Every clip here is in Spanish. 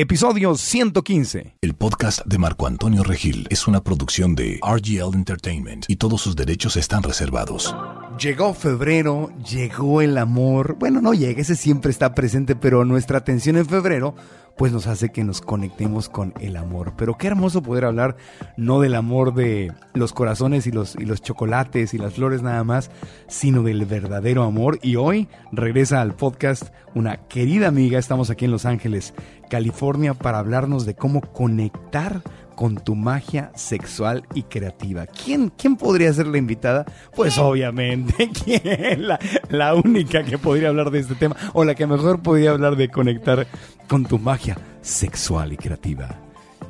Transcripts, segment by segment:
Episodio 115. El podcast de Marco Antonio Regil es una producción de RGL Entertainment y todos sus derechos están reservados. Llegó febrero, llegó el amor. Bueno, no llega, ese siempre está presente, pero nuestra atención en febrero pues nos hace que nos conectemos con el amor. Pero qué hermoso poder hablar no del amor de los corazones y los, y los chocolates y las flores nada más, sino del verdadero amor. Y hoy regresa al podcast una querida amiga, estamos aquí en Los Ángeles, California, para hablarnos de cómo conectar con tu magia sexual y creativa. ¿Quién, quién podría ser la invitada? Pues obviamente, ¿quién? La, la única que podría hablar de este tema o la que mejor podría hablar de conectar con tu magia sexual y creativa.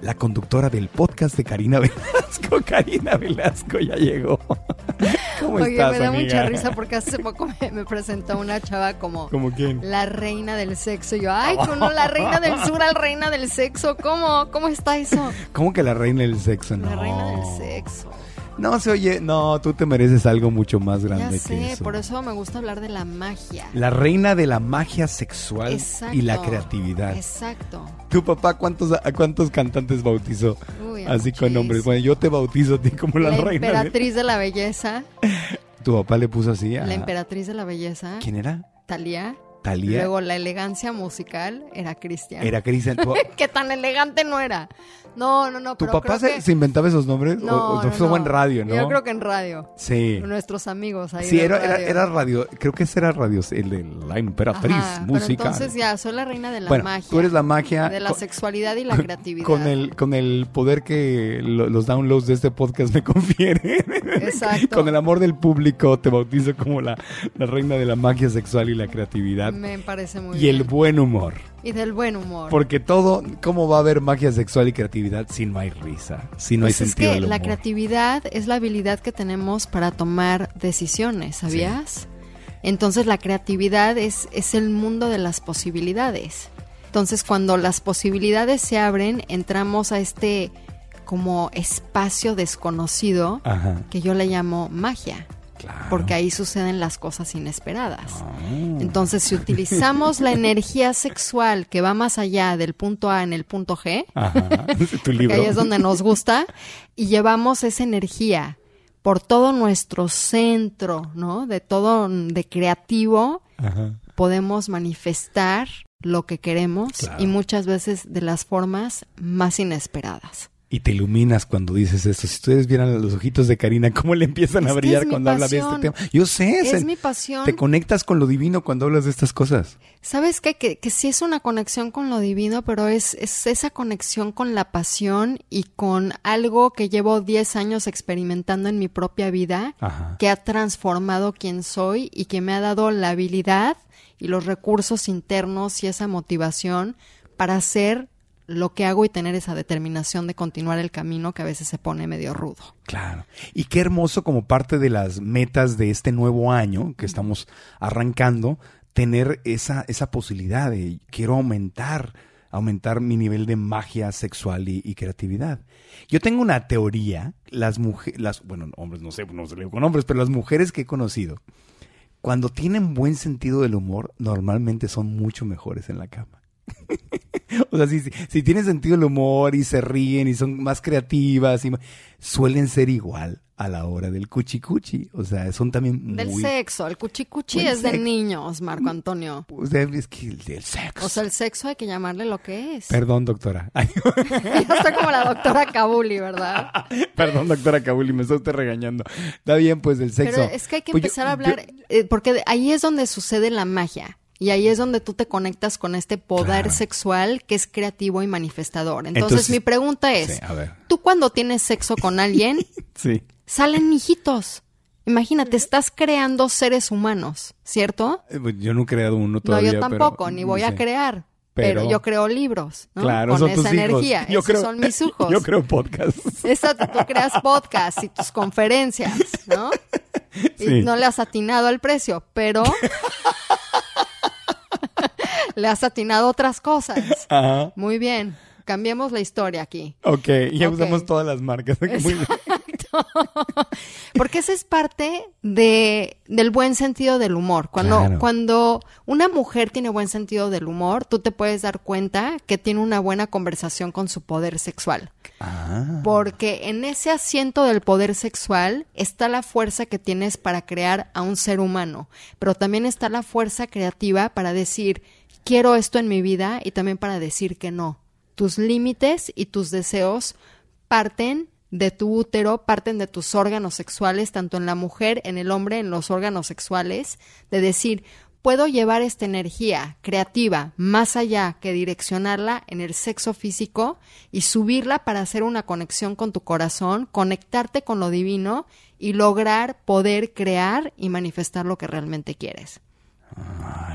La conductora del podcast de Karina Velasco. Karina Velasco ya llegó. ¿Cómo Oye, me da mucha risa porque hace poco me, presentó una chava como ¿Como quién? la reina del sexo. Y yo, ay, no, la reina del sur al reina del sexo. ¿Cómo? ¿Cómo está eso? ¿Cómo que la reina del sexo? No. La reina del sexo. No se oye, no, tú te mereces algo mucho más grande ya sé, que eso. por eso me gusta hablar de la magia. La reina de la magia sexual y la creatividad. Exacto. ¿Tu papá cuántos, a cuántos cantantes bautizó? Así con nombres. Bueno, yo te bautizo a ti como la, reina. La emperatriz de... la belleza. ¿Tu papá le puso así? A... La emperatriz de la belleza. ¿Quién era? Talía. Talía. Luego la elegancia musical era Cristian. Era Cristian. ¿Qué tan elegante no era? No, no, no. ¿Tu papá se, inventaba esos nombres? No, ¿O, fue en radio, no? Yo creo que en radio. Sí. Nuestros amigos ahí. Sí, era, radio. Era, radio. Creo que ese era radio, el de la emperatriz musical. entonces ya, soy la reina de la bueno, magia. Tú eres la magia. De la sexualidad y la creatividad. Con el, con el poder que los downloads de este podcast me confieren. Exacto. con el amor del público te bautizo como la, la reina de la magia sexual y la creatividad. Me parece muy y bien. Y el buen humor. Y del buen humor. Porque todo, ¿cómo va a haber magia sexual y creatividad si no hay risa? Si no hay pues sentido es que del humor? La creatividad es la habilidad que tenemos para tomar decisiones, ¿sabías? Sí. Entonces la creatividad es, es el mundo de las posibilidades. Entonces cuando las posibilidades se abren, entramos a este como espacio desconocido Ajá. que yo le llamo magia. Claro. Porque ahí suceden las cosas inesperadas. Oh. Entonces, si utilizamos la energía sexual que va más allá del punto A en el punto G, Ajá. ¿Tu libro? ahí es donde nos gusta, y llevamos esa energía por todo nuestro centro, ¿no? De todo, de creativo, Ajá. podemos manifestar lo que queremos Claro. y muchas veces de las formas más inesperadas. Y te iluminas cuando dices esto. Si ustedes vieran los ojitos de Karina, cómo le empiezan a Es brillar cuando habla de este tema. Yo sé, Es se- mi pasión. te conectas con lo divino cuando hablas de estas cosas. ¿Sabes qué? Que, que sí es una conexión con lo divino, pero es, es esa conexión con la pasión y con algo que llevo 10 años experimentando en mi propia vida, Ajá. que ha transformado quién soy y que me ha dado la habilidad y los recursos internos y esa motivación para hacer lo que hago y tener esa determinación de continuar el camino que a veces se pone medio rudo. Claro. Y qué hermoso como parte de las metas de este nuevo año que estamos arrancando, tener esa, esa posibilidad de quiero aumentar, aumentar mi nivel de magia sexual y, y creatividad. Yo tengo una teoría, las mujeres, las, bueno, hombres, no sé, no se leo con hombres, pero las mujeres que he conocido, cuando tienen buen sentido del humor, normalmente son mucho mejores en la cama. o sea, si, si, si tienen sentido el humor y se ríen y son más creativas, y, ma- suelen ser igual a la hora del cuchicuchi. O sea, son también muy... Del sexo. El cuchicuchi es de niños, Marco Antonio. O sea, es que el del sexo. O sea, el sexo hay que llamarle lo que es. Perdón, doctora. Ay, está como la doctora Kabuli, ¿verdad? perdón, doctora Kabuli, me está usted regañando. Está bien, pues, del sexo. Pero es que hay que Pues yo- empezar a yo- hablar, eh, porque ahí es donde sucede la magia. Y ahí es donde tú te conectas con este poder Claro. sexual que es creativo y manifestador. Entonces, Entonces- mi pregunta es, Sí, a ver. tú cuando tienes sexo con alguien, Sí. salen hijitos. Imagínate, estás creando seres humanos, ¿cierto? Eh, pues, Yo no he creado uno No, todavía. yo pero- tampoco, ni voy a crear. Pero, Pero- yo creo libros, ¿no? Claro, Con son esa tus hijos. energía. Yo Esos creo, son mis hijos. Yo creo podcasts. Exacto, tú creas podcasts y tus conferencias, ¿no? Sí. Y no le has atinado al precio, pero le has atinado otras cosas. Ajá. Muy bien, cambiemos la historia aquí. Ok, ya usamos todas las marcas. Muy bien. Porque esa es parte de, del buen sentido del humor. Cuando, Claro. cuando una mujer tiene buen sentido del humor, tú te puedes dar cuenta que tiene una buena conversación con su poder sexual. Ah, Porque en ese asiento del poder sexual está la fuerza que tienes para crear a un ser humano, pero también está la fuerza creativa para decir, quiero esto en mi vida y también para decir que no. Tus límites y tus deseos parten de tu útero, parten de tus órganos sexuales, tanto en la mujer, en el hombre, en los órganos sexuales, de decir, puedo llevar esta energía creativa más allá que direccionarla en el sexo físico y subirla para hacer una conexión con tu corazón, conectarte con lo divino y lograr poder crear y manifestar lo que realmente quieres.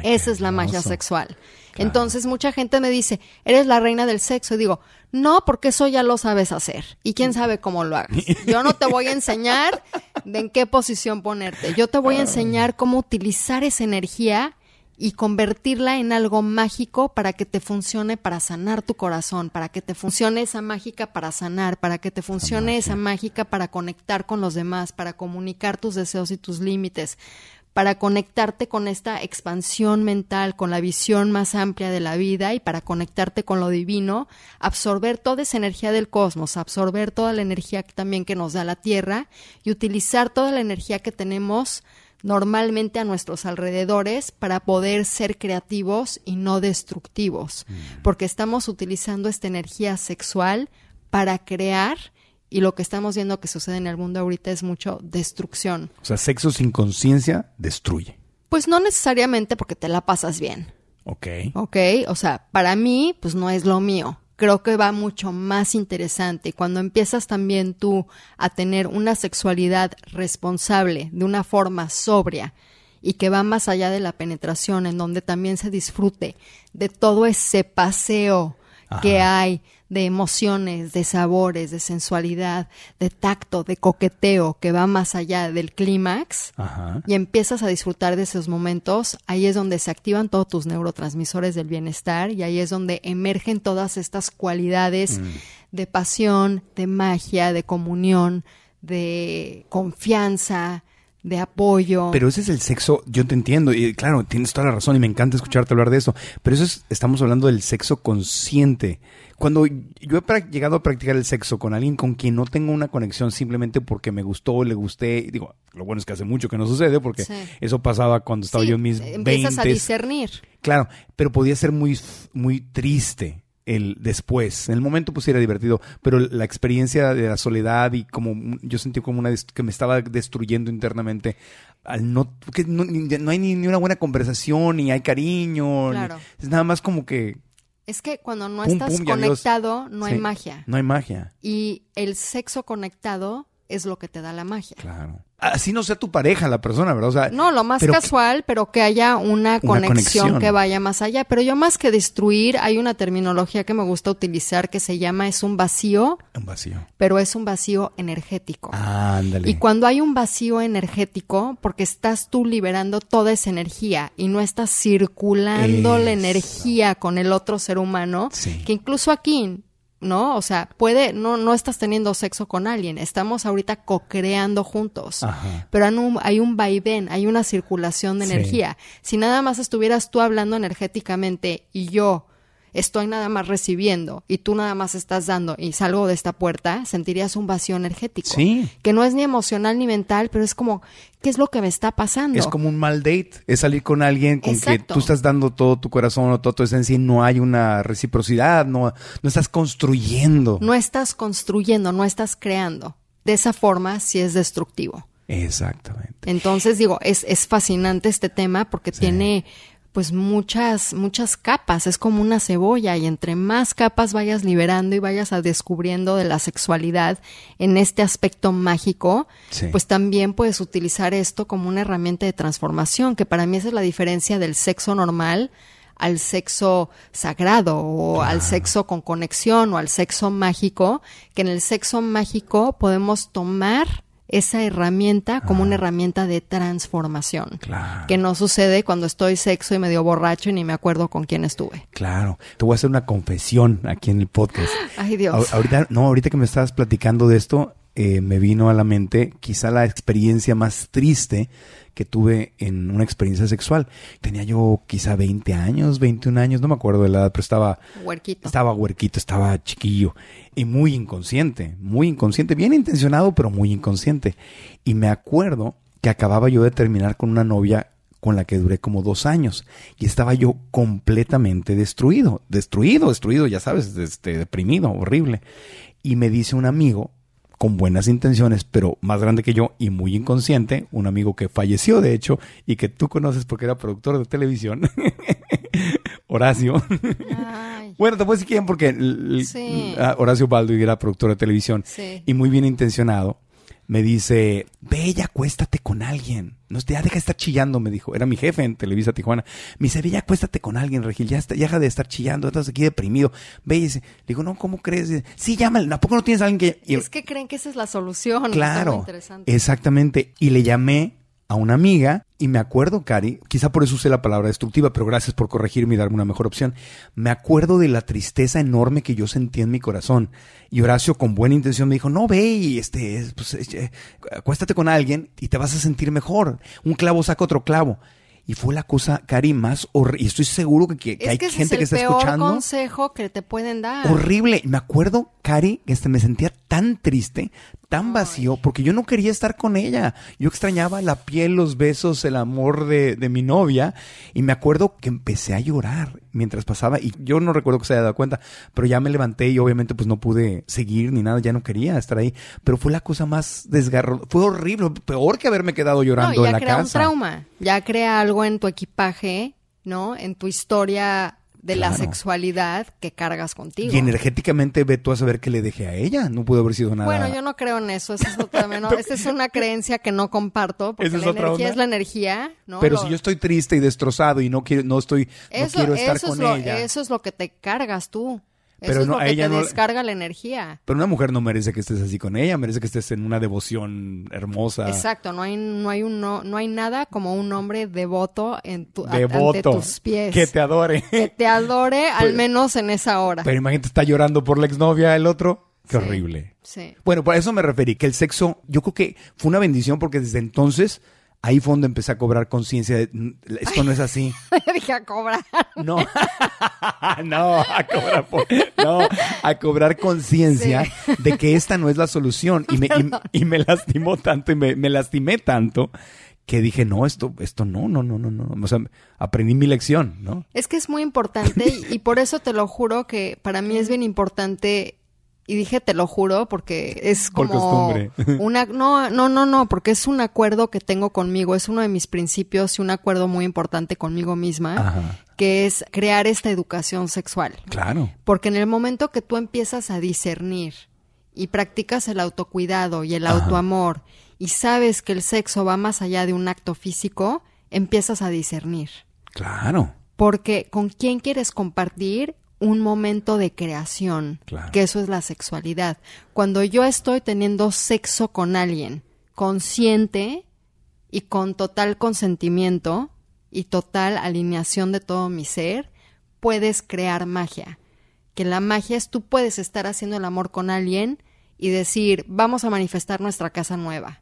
Esa es la magia sexual. Entonces mucha gente me dice, eres la reina del sexo. Y digo, no, porque eso ya lo sabes hacer. Y quién sabe cómo lo hagas. Yo no te voy a enseñar de en qué posición ponerte. Yo te voy a enseñar cómo utilizar esa energía y convertirla en algo mágico para que te funcione para sanar tu corazón, para que te funcione esa mágica para sanar, para que te funcione esa mágica para conectar con los demás, para comunicar tus deseos y tus límites, para conectarte con esta expansión mental, con la visión más amplia de la vida y para conectarte con lo divino, absorber toda esa energía del cosmos, absorber toda la energía también que nos da la Tierra y utilizar toda la energía que tenemos normalmente a nuestros alrededores para poder ser creativos y no destructivos, porque estamos utilizando esta energía sexual para crear y lo que estamos viendo que sucede en el mundo ahorita es mucho destrucción. O sea, sexo sin conciencia destruye. Pues no necesariamente porque te la pasas bien, Ok. ¿ok? O sea, para mí, pues no es lo mío. Creo que va mucho más interesante. Y cuando empiezas también tú a tener una sexualidad responsable, de una forma sobria, y que va más allá de la penetración, en donde también se disfrute de todo ese paseo que hay de emociones, de sabores, de sensualidad, de tacto, de coqueteo, que va más allá del clímax, y empiezas a disfrutar de esos momentos, ahí es donde se activan todos tus neurotransmisores del bienestar y ahí es donde emergen todas estas cualidades Mm. de pasión, de magia, de comunión, de confianza, de apoyo. Pero ese es el sexo, yo te entiendo, y claro, tienes toda la razón y me encanta escucharte hablar de eso, pero eso es, estamos hablando del sexo consciente. Cuando yo he llegado a practicar el sexo con alguien con quien no tengo una conexión simplemente porque me gustó, le gusté, digo, lo bueno es que hace mucho que no sucede porque Sí. eso pasaba cuando estaba Sí, yo en mis empiezas a 20 discernir. Claro, pero podía ser muy, muy triste el después. En el momento pues era divertido, pero la experiencia de la soledad y como yo sentí como una que me estaba destruyendo internamente al no que no, no hay ni, ni una buena conversación ni hay cariño, ni- es nada más como que Es que cuando no Pum, estás pum, conectado, no hay magia. no hay magia. Y el sexo conectado es lo que te da la magia. Claro. Así no sea tu pareja la persona, ¿verdad? O sea, No, lo más pero que- casual, pero que haya una conexión, conexión. que vaya más allá. Pero yo más que destruir, hay una terminología que me gusta utilizar que se llama es un vacío, un vacío. pero es un vacío energético. Ándale. Y cuando hay un vacío energético, porque estás tú liberando toda esa energía y no estás circulando la energía con el otro ser humano, Sí. que incluso aquí, ¿no? O sea, puede, no, no estás teniendo sexo con alguien, estamos ahorita co-creando juntos. Ajá. Pero hay un, hay un vaivén, hay una circulación de Sí. energía. Si nada más estuvieras tú hablando energéticamente y yo estoy nada más recibiendo y tú nada más estás dando y salgo de esta puerta, sentirías un vacío energético. Sí. Que no es ni emocional ni mental, pero es como, ¿qué es lo que me está pasando? Es como un mal date, es salir con alguien con que tú estás dando todo tu corazón o toda tu esencia y no hay una reciprocidad, no, no estás construyendo. No estás construyendo, no estás creando. De esa forma sí es destructivo. Exactamente. Entonces, digo, es, es fascinante este tema porque Sí. tiene pues muchas, muchas capas, es como una cebolla y entre más capas vayas liberando y vayas a descubriendo de la sexualidad en este aspecto mágico, Sí. pues también puedes utilizar esto como una herramienta de transformación, que para mí esa es la diferencia del sexo normal al sexo sagrado o al sexo con conexión o al sexo mágico, que en el sexo mágico podemos tomar esa herramienta como una herramienta de transformación. Claro. Que no sucede cuando estoy sexo y medio borracho y ni me acuerdo con quién estuve. Claro. Te voy a hacer una confesión aquí en el podcast. Ay, Dios. Ahor- Ahorita, no, ahorita que me estabas platicando de esto, eh, me vino a la mente quizá la experiencia más triste que tuve en una experiencia sexual. Tenía yo quizá 20 años, 21 años, no me acuerdo de la edad, pero estaba, Huerquito. estaba huerquito, estaba chiquillo y muy inconsciente, muy inconsciente, bien intencionado, pero muy inconsciente. Y me acuerdo que acababa yo de terminar con una novia con la que duré como dos años y estaba yo completamente destruido, destruido, destruido, ya sabes, este, deprimido, horrible. Y me dice un amigo con buenas intenciones, pero más grande que yo y muy inconsciente, un amigo que falleció de hecho y que tú conoces porque era productor de televisión, Horacio. Ay, Bueno, te puedo decir quién porque Sí. ah, Horacio Baldo era productor de televisión Sí. y muy bien intencionado. Me dice, ve y acuéstate con alguien. No, ya deja de estar chillando, me dijo. Era mi jefe en Televisa Tijuana. Me dice, ve y acuéstate con alguien, Regil. Ya, está, ya deja de estar chillando. Estás aquí deprimido. Ve y dice, le digo, no, ¿cómo crees? Dice, sí, llámale. ¿A poco no tienes a alguien que...? y- es que creen que esa es la solución. Claro, interesante. exactamente. Y le llamé a una amiga y me acuerdo, Cari, quizá por eso usé la palabra destructiva, pero gracias por corregirme y darme una mejor opción. Me acuerdo de la tristeza enorme que yo sentí en mi corazón. Y Horacio, con buena intención, me dijo, no, ve y este, es, pues, eh, acuéstate con alguien y te vas a sentir mejor. Un clavo saca otro clavo. Y fue la cosa, Cari, más horrible. Y estoy seguro que, que- que es hay que gente es que el está peor escuchando. consejo que te pueden dar. Horrible. Me acuerdo, Cari, que este, me sentía tan triste, tan vacío, porque yo no quería estar con ella. Yo extrañaba la piel, los besos, el amor de, de mi novia. Y me acuerdo que empecé a llorar mientras pasaba. Y yo no recuerdo que se haya dado cuenta, pero ya me levanté y obviamente pues no pude seguir ni nada. Ya no quería estar ahí. Pero fue la cosa más desgarro. Fue horrible. Peor que haberme quedado No, llorando ya en la crea casa. un trauma, ya crea algo en tu equipaje, ¿no? En tu historia de la sexualidad que cargas contigo. Y energéticamente ve tú a saber qué le dejé a ella. No pudo haber sido nada. Bueno, yo no creo en eso. Eso es otra, no, esa es una creencia que no comparto. Porque ¿Esa es la otra energía onda? es la energía, ¿no? Pero Lo- si yo estoy triste y destrozado y no quiero, no estoy, no quiero estar eso con es lo, ella. Eso es lo que te cargas tú. Eso Pero es no, lo que ella te no descarga la energía. Pero una mujer no merece que estés así con ella, merece que estés en una devoción hermosa. Exacto, no hay, no hay un no, no hay nada como un hombre devoto en tu, Devoto. ante tus pies. Que te adore. Que te adore al menos en esa hora. Pero imagínate, está llorando por la exnovia el otro. Qué Sí. horrible. Sí. Bueno, por eso me referí, que el sexo, yo creo que fue una bendición porque desde entonces, ahí fue donde empecé a cobrar conciencia de, "Mm, esto no es así. Dije a cobrar. No, no, a cobrar, por- no, a cobrar conciencia de que esta no es la solución. Y me, y, y me lastimó tanto y me, me lastimé tanto que dije, no, esto, esto no, no, no, no, no. O sea, aprendí mi lección, ¿no? Es que es muy importante y, y por eso te lo juro que para mí es bien importante. Y dije te lo juro porque es Por como costumbre. una no no no no porque es un acuerdo que tengo conmigo es uno de mis principios y un acuerdo muy importante conmigo misma Ajá. que es crear esta educación sexual Claro. porque en el momento que tú empiezas a discernir y practicas el autocuidado y el Ajá. autoamor y sabes que el sexo va más allá de un acto físico empiezas a discernir Claro. porque con quién quieres compartir un momento de creación, Claro. que eso es la sexualidad. Cuando yo estoy teniendo sexo con alguien consciente y con total consentimiento y total alineación de todo mi ser, puedes crear magia. Que la magia es tú puedes estar haciendo el amor con alguien y decir, vamos a manifestar nuestra casa nueva.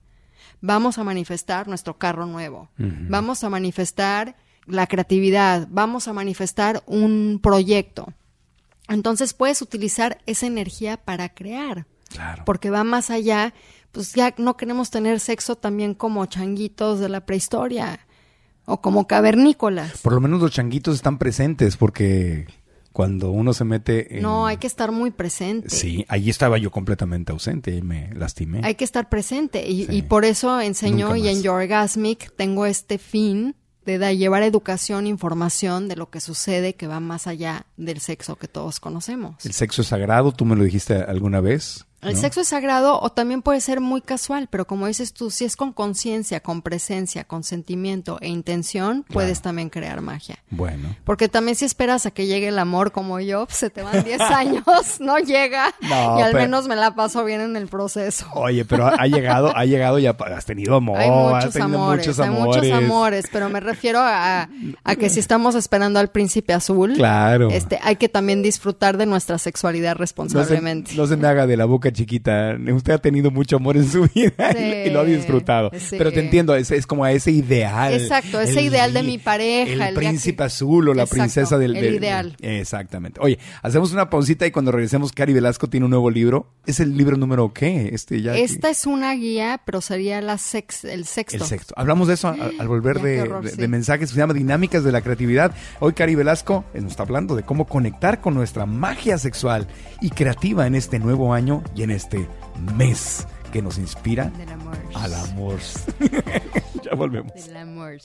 Vamos a manifestar nuestro carro nuevo. Vamos a manifestar la creatividad. Vamos a manifestar un proyecto. Entonces puedes utilizar esa energía para crear. Claro. Porque va más allá, pues ya no queremos tener sexo también como changuitos de la prehistoria o como cavernícolas. Por lo menos los changuitos están presentes porque cuando uno se mete en... No, hay que estar muy presente. Sí, ahí estaba yo completamente ausente y me lastimé. Hay que estar presente y, Sí. y por eso enseño y en más. Yorgasmic tengo este fin de llevar educación, información de lo que sucede que va más allá del sexo que todos conocemos. El sexo es sagrado, tú me lo dijiste alguna vez. El ¿no? sexo es sagrado o también puede ser muy casual, pero como dices tú, si es con conciencia, con presencia, con sentimiento e intención, puedes también crear magia. Bueno. Porque también si esperas a que llegue el amor como yo, pues, se te van 10 años, no llega. No, y al pero- menos me la paso bien en el proceso. Oye, pero ha, llegado, ha llegado y ha- has tenido amor. hay has muchos tenido amores, muchos hay muchos amores, pero me refiero a, a que si estamos esperando al príncipe azul, Claro. este, hay que también disfrutar de nuestra sexualidad No se, responsablemente. no se me haga de la boca chiquita. Usted ha tenido mucho amor en su vida Sí, y lo ha disfrutado. sí. Pero te entiendo, es, es como a ese ideal. Exacto, ese ideal de mi pareja, El, príncipe azul o la Exacto, princesa del, el ideal. Exactamente. Oye, hacemos una pausita y cuando regresemos, Cari Velasco tiene un nuevo libro. ¿Es el libro número qué? Este ya. Esta es una guía, pero sería la sex, el sexto. El sexto. Hablamos de eso al, al volver Ya, de, horror, de- sí. de mensajes se llama Dinámicas de la Creatividad. Hoy Cari Velasco eh, nos está hablando de cómo conectar con nuestra magia sexual y creativa en este nuevo año y en este mes que nos inspira Del amor. al amor. ya volvemos. Del amor.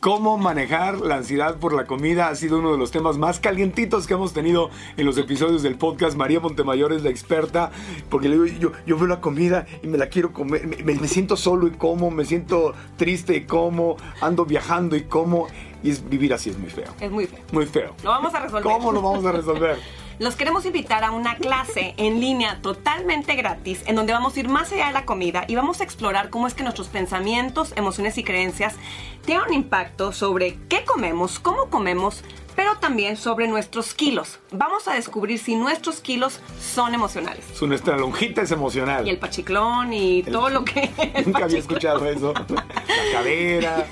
Cómo manejar la ansiedad por la comida ha sido uno de los temas más calientitos que hemos tenido en los episodios del podcast. María Montemayor es la experta, porque le digo, yo, yo veo la comida y me la quiero comer, me, me- me siento solo y como, me siento triste y como, ando viajando y como, y es, vivir así es muy feo. Es muy feo. Muy feo. Lo vamos a resolver. ¿Cómo lo vamos a resolver? Los queremos invitar a una clase en línea totalmente gratis en donde vamos a ir más allá de la comida y vamos a explorar cómo es que nuestros pensamientos, emociones y creencias tienen un impacto sobre qué comemos, cómo comemos, pero también sobre nuestros kilos. Vamos a descubrir si nuestros kilos son emocionales. Su nuestra lonjita es emocional. Y el pachiclón y todo lo que... Nunca había escuchado eso. La cadera,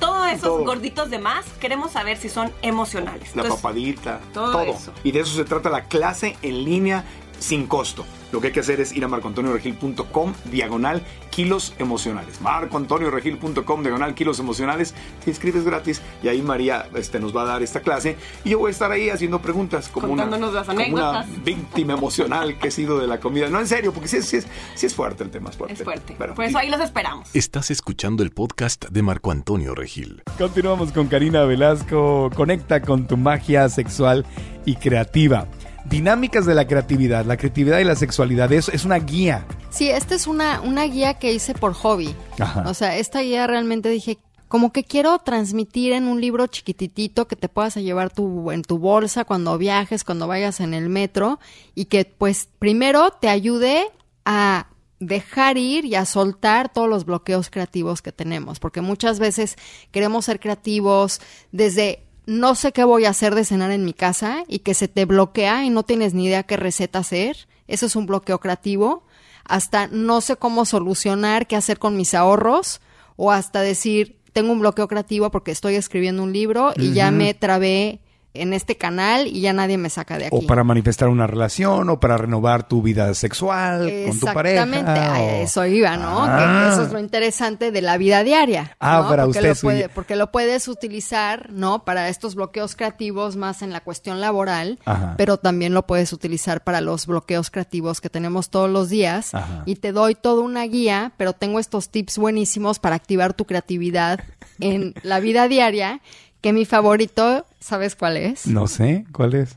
Todos esos Todo. gorditos de más queremos saber si son emocionales. la Entonces, papadita, todo todo. eso. Y de eso se trata la clase en línea sin costo. Lo que hay que hacer es ir a marcoantonioregil.com diagonal kilos emocionales. marcoantonioregil.com diagonal kilos emocionales. Te inscribes gratis y ahí María este, nos va a dar esta clase. Y yo voy a estar ahí haciendo preguntas como una, las como una víctima emocional que he sido de la comida. No, en serio, porque sí, es- sí es, sí es fuerte el tema. Es fuerte. Es fuerte. Pero- Por eso ahí los esperamos. Estás escuchando el podcast de Marco Antonio Regil. Continuamos con Karina Velasco. Conecta con tu magia sexual y creativa. Dinámicas de la creatividad. La creatividad y la sexualidad es, es una guía. Sí, esta es una, una guía que hice por hobby. Ajá. O sea, esta guía realmente dije, como que quiero transmitir en un libro chiquititito que te puedas llevar tu, en tu bolsa cuando viajes, cuando vayas en el metro y que pues primero te ayude a dejar ir y a soltar todos los bloqueos creativos que tenemos, porque muchas veces queremos ser creativos desde no sé qué voy a hacer de cenar en mi casa y que se te bloquea y no tienes ni idea qué receta hacer. Eso es un bloqueo creativo. Hasta no sé cómo solucionar qué hacer con mis ahorros o hasta decir, tengo un bloqueo creativo porque estoy escribiendo un libro y ya me trabé en este canal y ya nadie me saca de aquí. O para manifestar una relación, o para renovar tu vida sexual con tu pareja. Exactamente, o- eso iba, ¿no? Ah. Que eso es lo interesante de la vida diaria. Ah, ¿no? para porque usted lo puede- porque lo puedes utilizar, ¿no? Para estos bloqueos creativos más en la cuestión laboral, Ajá. pero también lo puedes utilizar para los bloqueos creativos que tenemos todos los días. Ajá. Y te doy toda una guía, pero tengo estos tips buenísimos para activar tu creatividad en la vida diaria, que mi favorito, ¿sabes cuál es? No sé, ¿cuál es?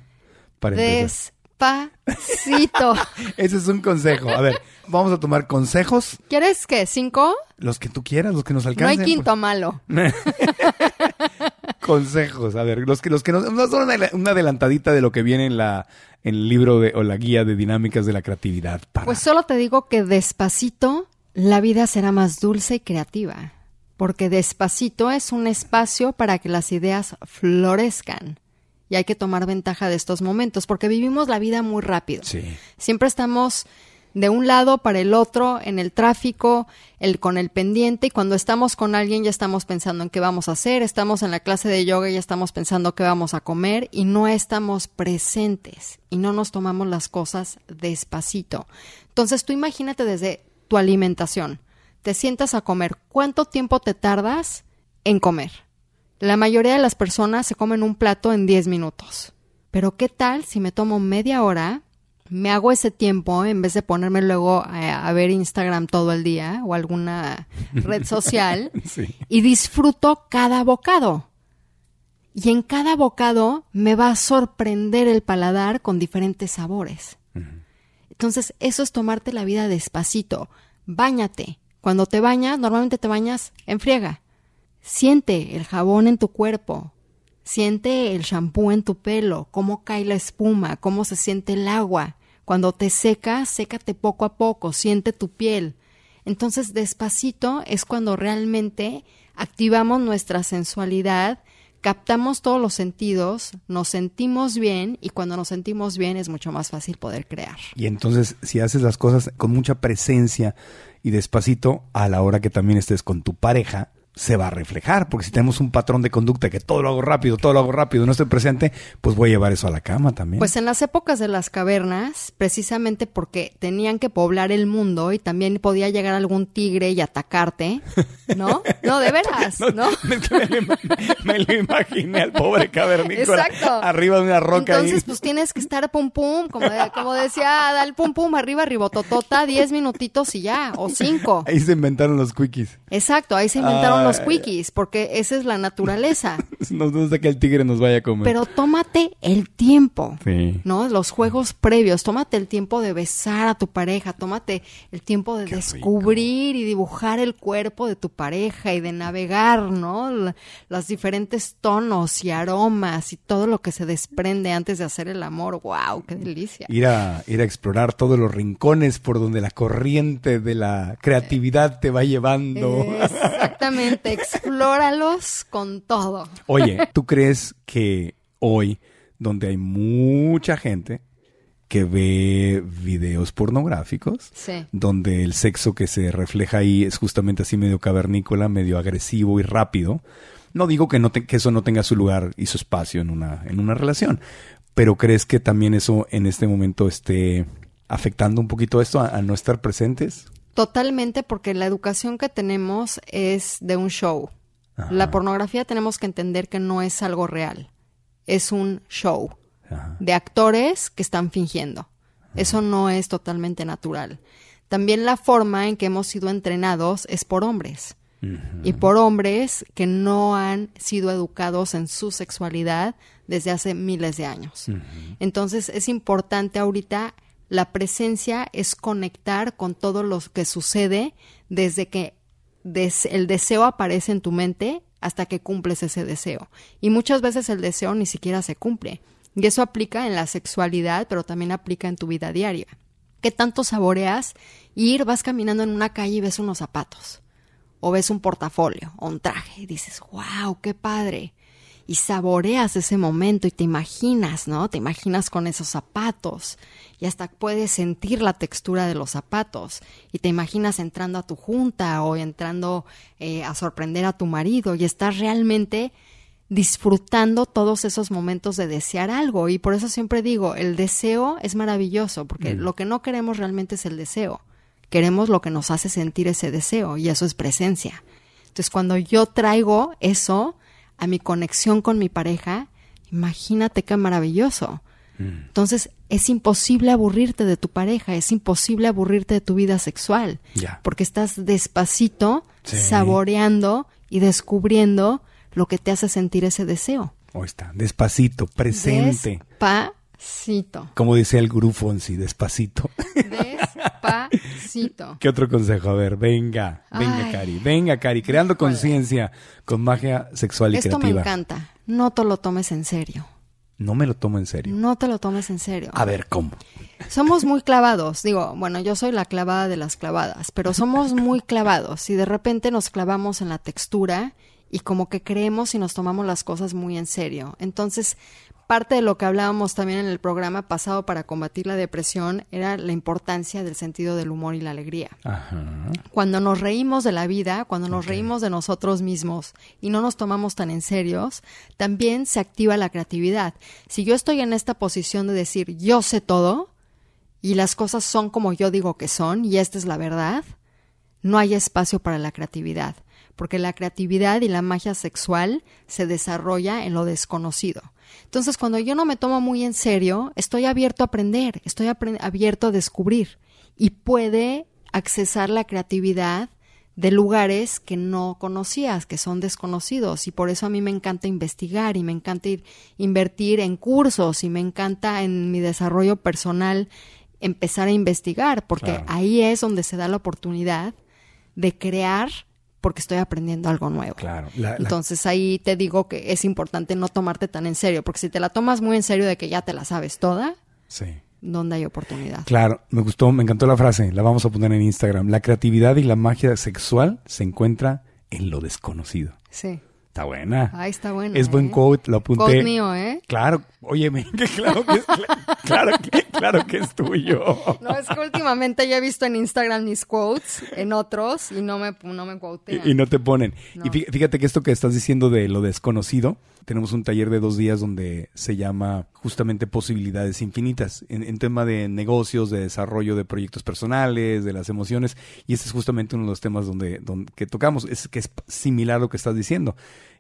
Para. Despacito. Ese es un consejo. A ver, vamos a tomar consejos, ¿Quieres que cinco? los que tú quieras, los que nos No hay alcancen. quinto malo. consejos, a ver, los que los que nos, nos dan una, una adelantadita de lo que viene en la en el libro de, o la guía de dinámicas de la creatividad. Para. Pues solo te digo que despacito la vida será más dulce y creativa. Porque despacito es un espacio para que las ideas florezcan. Y hay que tomar ventaja de estos momentos porque vivimos la vida muy rápido. sí. Siempre estamos de un lado para el otro, en el tráfico, el con el pendiente, y cuando estamos con alguien ya estamos pensando en qué vamos a hacer, estamos en la clase de yoga y ya estamos pensando qué vamos a comer y no estamos presentes y no nos tomamos las cosas despacito. Entonces tú imagínate desde tu alimentación, te sientas a comer, ¿cuánto tiempo te tardas en comer? La mayoría de las personas se comen un plato en 10 minutos. Pero ¿qué tal si me tomo media hora, me hago ese tiempo en vez de ponerme luego a, a ver Instagram todo el día o alguna red social Sí. y disfruto cada bocado? Y en cada bocado me va a sorprender el paladar con diferentes sabores. Entonces, eso es tomarte la vida despacito. Báñate. Cuando te bañas, normalmente te bañas en friega. Siente el jabón en tu cuerpo. Siente el shampoo en tu pelo, cómo cae la espuma, cómo se siente el agua. Cuando te secas, sécate poco a poco, siente tu piel. Entonces, despacito es cuando realmente activamos nuestra sensualidad, captamos todos los sentidos, nos sentimos bien y cuando nos sentimos bien es mucho más fácil poder crear. Y entonces, si haces las cosas con mucha presencia y despacito, a la hora que también estés con tu pareja, se va a reflejar, porque si tenemos un patrón de conducta que todo lo hago rápido, todo lo hago rápido, no estoy presente, pues voy a llevar eso a la cama también. Pues en las épocas de las cavernas, precisamente porque tenían que poblar el mundo y también podía llegar algún tigre y atacarte, ¿no? No, de veras, ¿no? Es que me, lo im- me lo imaginé al pobre cavernícola Exacto. arriba de una roca Entonces, ahí. pues tienes que estar pum pum, como, de- como decía Adal, pum pum, arriba, ribototota, diez minutitos y ya, o cinco. Ahí se inventaron los quickies. Exacto, ahí se inventaron los quickies, porque esa es la naturaleza. No, sé que el tigre nos vaya a comer. Pero tómate el tiempo. Sí. ¿no? Los juegos previos, tómate el tiempo de besar a tu pareja, tómate el tiempo de Qué descubrir y dibujar el cuerpo de tu pareja y de navegar, ¿no? La- los diferentes tonos y aromas y todo lo que se desprende antes de hacer el amor. ¡Wow! ¡Qué delicia! Ir a, ir a explorar todos los rincones por donde la corriente de la creatividad te va llevando. Exactamente, explóralos con todo. Oye, ¿tú crees que hoy, donde hay mucha gente que ve videos pornográficos, Sí. donde el sexo que se refleja ahí es justamente así medio cavernícola, medio agresivo y rápido, no digo que, no te- que eso no tenga su lugar y su espacio en una, en una relación, pero ¿crees que también eso en este momento esté afectando un poquito esto a, a no estar presentes? Totalmente, porque la educación que tenemos es de un show. La pornografía tenemos que entender que no es algo real, es un show Ajá. de actores que están fingiendo. Eso no es totalmente natural. También la forma en que hemos sido entrenados es por hombres. Y por hombres que no han sido educados en su sexualidad desde hace miles de años. Entonces es importante ahorita la presencia es conectar con todo lo que sucede desde que el deseo aparece en tu mente hasta que cumples ese deseo. Y muchas veces el deseo ni siquiera se cumple. Y eso aplica en la sexualidad, pero también aplica en tu vida diaria. ¿Qué tanto saboreas ir, vas caminando en una calle y ves unos zapatos? O ves un portafolio o un traje y dices, wow, qué padre. Y saboreas ese momento y te imaginas, ¿no? Te imaginas con esos zapatos y hasta puedes sentir la textura de los zapatos y te imaginas entrando a tu junta o entrando eh, a sorprender a tu marido y estás realmente disfrutando todos esos momentos de desear algo. Y por eso siempre digo, el deseo es maravilloso, porque lo que no queremos realmente es el deseo. Queremos lo que nos hace sentir ese deseo, y eso es presencia. Entonces, cuando yo traigo eso a mi conexión con mi pareja, imagínate qué maravilloso. Entonces, es imposible aburrirte de tu pareja, es imposible aburrirte de tu vida sexual, Ya. porque estás despacito, Sí. saboreando y descubriendo lo que te hace sentir ese deseo. Ahí está, despacito, presente. Despacito. Como decía el gurú Fonsi, despacito. Despacito. ¿Qué otro consejo? A ver, venga, venga, Ay. Cari, venga, Cari, creando conciencia con magia sexual y Esto me creativa. encanta. No te lo tomes en serio. No me lo tomo en serio. No te lo tomes en serio. A ver, ¿cómo? Somos muy clavados. Digo, bueno, yo soy la clavada de las clavadas, pero somos muy clavados y de repente nos clavamos en la textura y como que creemos y nos tomamos las cosas muy en serio. Entonces, parte de lo que hablábamos también en el programa pasado para combatir la depresión era la importancia del sentido del humor y la alegría. Ajá. Cuando nos reímos de la vida, cuando nos reímos de nosotros mismos y no nos tomamos tan en serios, también se activa la creatividad. Si yo estoy en esta posición de decir yo sé todo y las cosas son como yo digo que son y esta es la verdad, no hay espacio para la creatividad, porque la creatividad y la magia sexual se desarrolla en lo desconocido. Entonces, cuando yo no me tomo muy en serio, estoy abierto a aprender, estoy abierto a descubrir y puede accesar la creatividad de lugares que no conocías, que son desconocidos. Y por eso a mí me encanta investigar y me encanta ir, invertir en cursos y me encanta en mi desarrollo personal empezar a investigar, porque Claro. ahí es donde se da la oportunidad de crear porque estoy aprendiendo algo nuevo. Claro. La- la- Entonces ahí te digo que es importante no tomarte tan en serio, porque si te la tomas muy en serio de que ya te la sabes toda, sí. ¿dónde hay oportunidad? Claro, me gustó, me encantó la frase, la vamos a poner en Instagram. La creatividad y la magia sexual se encuentra en lo desconocido. Sí. Está buena. Ahí está bueno. es buen ¿eh? quote, lo apunté. Quote mío, ¿eh? Claro, óyeme, que claro que es, cla- claro que, claro que es tuyo. No, es que últimamente ya he visto en Instagram mis quotes, en otros, y no me, no me quotean. Y, y no te ponen. No. Y fí- fíjate que esto que estás diciendo de lo desconocido, tenemos un taller de dos días donde se llama justamente posibilidades infinitas en, tema de negocios, de desarrollo de proyectos personales, de las emociones. Y este es justamente uno de los temas donde, donde que tocamos. Es que es similar a lo que estás diciendo,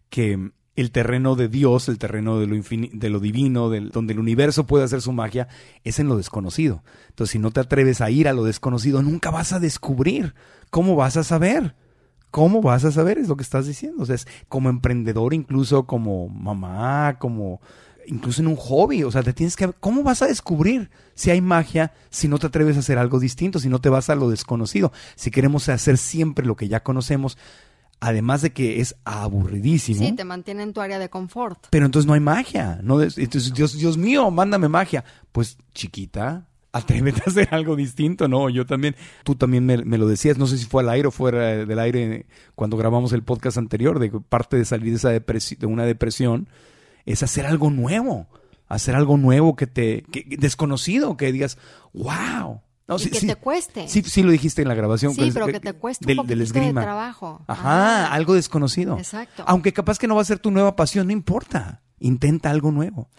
que el terreno de Dios, el terreno de lo, de lo divino, donde el universo puede hacer su magia, es en lo desconocido. Entonces, si no te atreves a ir a lo desconocido, nunca vas a descubrir. ¿Cómo vas a saber? ¿Cómo vas a saber? Es lo que estás diciendo. O sea, es como emprendedor, incluso como mamá, como incluso en un hobby. O sea, te tienes que. ¿Cómo vas a descubrir si hay magia si no te atreves a hacer algo distinto, si no te vas a lo desconocido? Si queremos hacer siempre lo que ya conocemos, además de que es aburridísimo. Sí, te mantiene en tu área de confort. Pero entonces no hay magia. No, entonces, Dios, Dios mío, mándame magia. Pues, chiquita, atrévete a hacer algo distinto, ¿no? Yo también, tú también me, me lo decías, no sé si fue al aire o fuera del aire cuando grabamos el podcast anterior, de parte de salir de, esa de una depresión es hacer algo nuevo. Hacer algo nuevo que te, que- desconocido, que digas, wow. No, Y que te cueste. Sí, sí lo dijiste en la grabación. Sí, pero que te cueste un del, poquito del de trabajo. Ajá, Ajá. algo desconocido. Exacto. Aunque capaz que no va a ser tu nueva pasión, no importa. Intenta algo nuevo.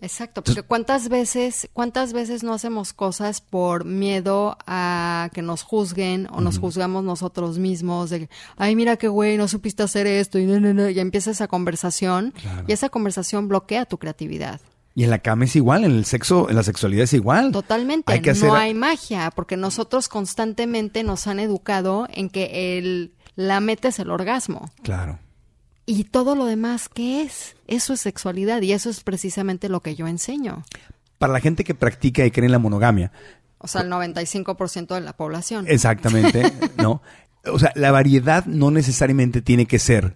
Exacto, porque cuántas veces, cuántas veces no hacemos cosas por miedo a que nos juzguen o nos juzgamos nosotros mismos de ay, mira qué güey, no supiste hacer esto y no, no, no", y empieza esa conversación y esa conversación bloquea tu creatividad. Y en la cama es igual, en el sexo, en la sexualidad es igual. Totalmente, Hay que hacer- no hay magia, porque nosotros constantemente nos han educado en que el, la meta es el orgasmo. Claro. Y todo lo demás, ¿qué es? Eso es sexualidad y eso es precisamente lo que yo enseño. Para la gente que practica y cree en la monogamia, O sea, el 95% de la población. exactamente, ¿no? O sea, la variedad no necesariamente tiene que ser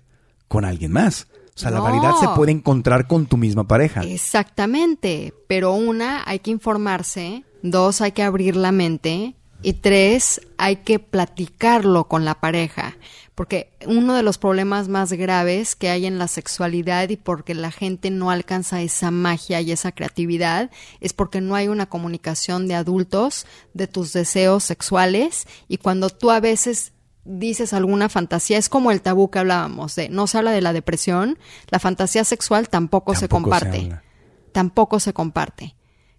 con alguien más. O sea, la variedad se puede encontrar con tu misma pareja. Exactamente, pero una, hay que informarse, dos, hay que abrir la mente y tres, hay que platicarlo con la pareja, porque uno de los problemas más graves que hay en la sexualidad y porque la gente no alcanza esa magia y esa creatividad es porque no hay una comunicación de adultos de tus deseos sexuales. Y cuando tú a veces dices alguna fantasía, es como el tabú que hablábamos de no se habla de la depresión, la fantasía sexual tampoco, se Tampoco se comparte. tampoco se comparte